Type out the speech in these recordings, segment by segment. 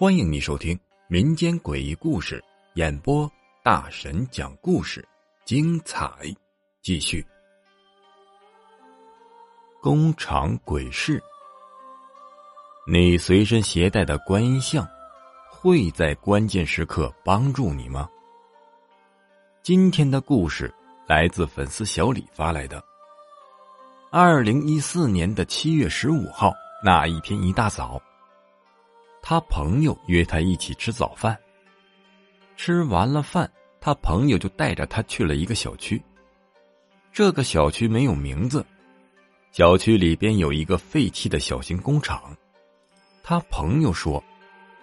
欢迎你收听民间诡异故事演播，大神讲故事，精彩继续。工厂鬼市，你随身携带的观音像会在关键时刻帮助你吗？今天的故事来自粉丝小李发来的。二零一四年的七月十五号那一天一大早。他朋友约他一起吃早饭。吃完了饭，他朋友就带着他去了一个小区。这个小区没有名字，小区里边有一个废弃的小型工厂。他朋友说，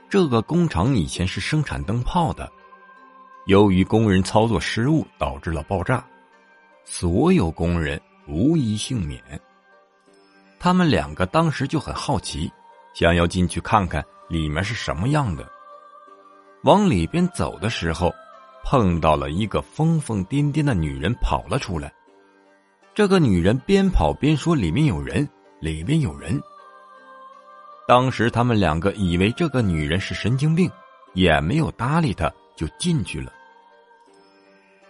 这个工厂以前是生产灯泡的，由于工人操作失误导致了爆炸，所有工人无一幸免。他们两个当时就很好奇，想要进去看看。里面是什么样的？往里边走的时候，碰到了一个疯疯癫癫的女人跑了出来。这个女人边跑边说：“里面有人，里面有人。”当时他们两个以为这个女人是神经病，也没有搭理她，就进去了。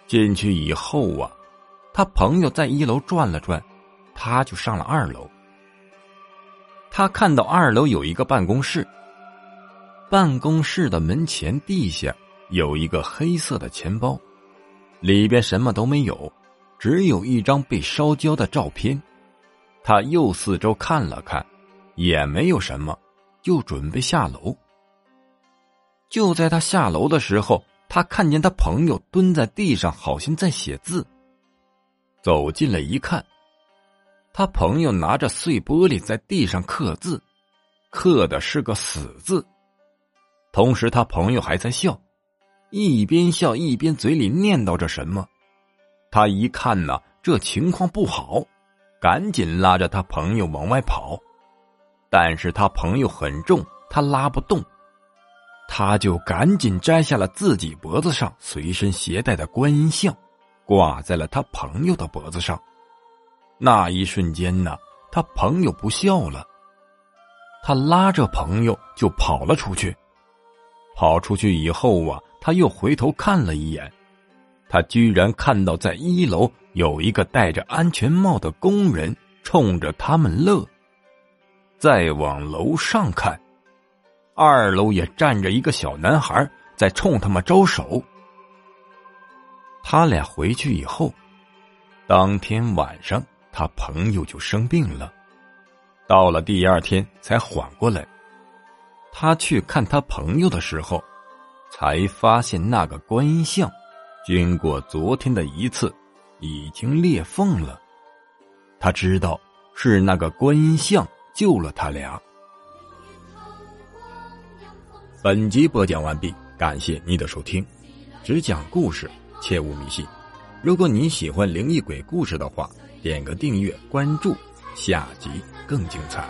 进去以后啊，他朋友在一楼转了转，他就上了二楼。他看到二楼有一个办公室。办公室的门前地下有一个黑色的钱包，里边什么都没有，只有一张被烧焦的照片。他又四周看了看，也没有什么，就准备下楼。就在他下楼的时候，他看见他朋友蹲在地上，好像在写字。走进来一看，他朋友拿着碎玻璃在地上刻字，刻的是个“死”字。同时，他朋友还在笑，一边笑一边嘴里念叨着什么。他一看呢，这情况不好，赶紧拉着他朋友往外跑。但是他朋友很重，他拉不动，他就赶紧摘下了自己脖子上随身携带的观音像，挂在了他朋友的脖子上。那一瞬间呢，他朋友不笑了，他拉着朋友就跑了出去。跑出去以后啊，他又回头看了一眼，他居然看到在一楼有一个戴着安全帽的工人冲着他们乐。再往楼上看，二楼也站着一个小男孩在冲他们招手。他俩回去以后，当天晚上他朋友就生病了，到了第二天才缓过来。他去看他朋友的时候，才发现那个观音像，经过昨天的一次，已经裂缝了。他知道是那个观音像救了他俩。本集播讲完毕，感谢你的收听。只讲故事，切勿迷信。如果你喜欢灵异鬼故事的话点个订阅关注下集更精彩。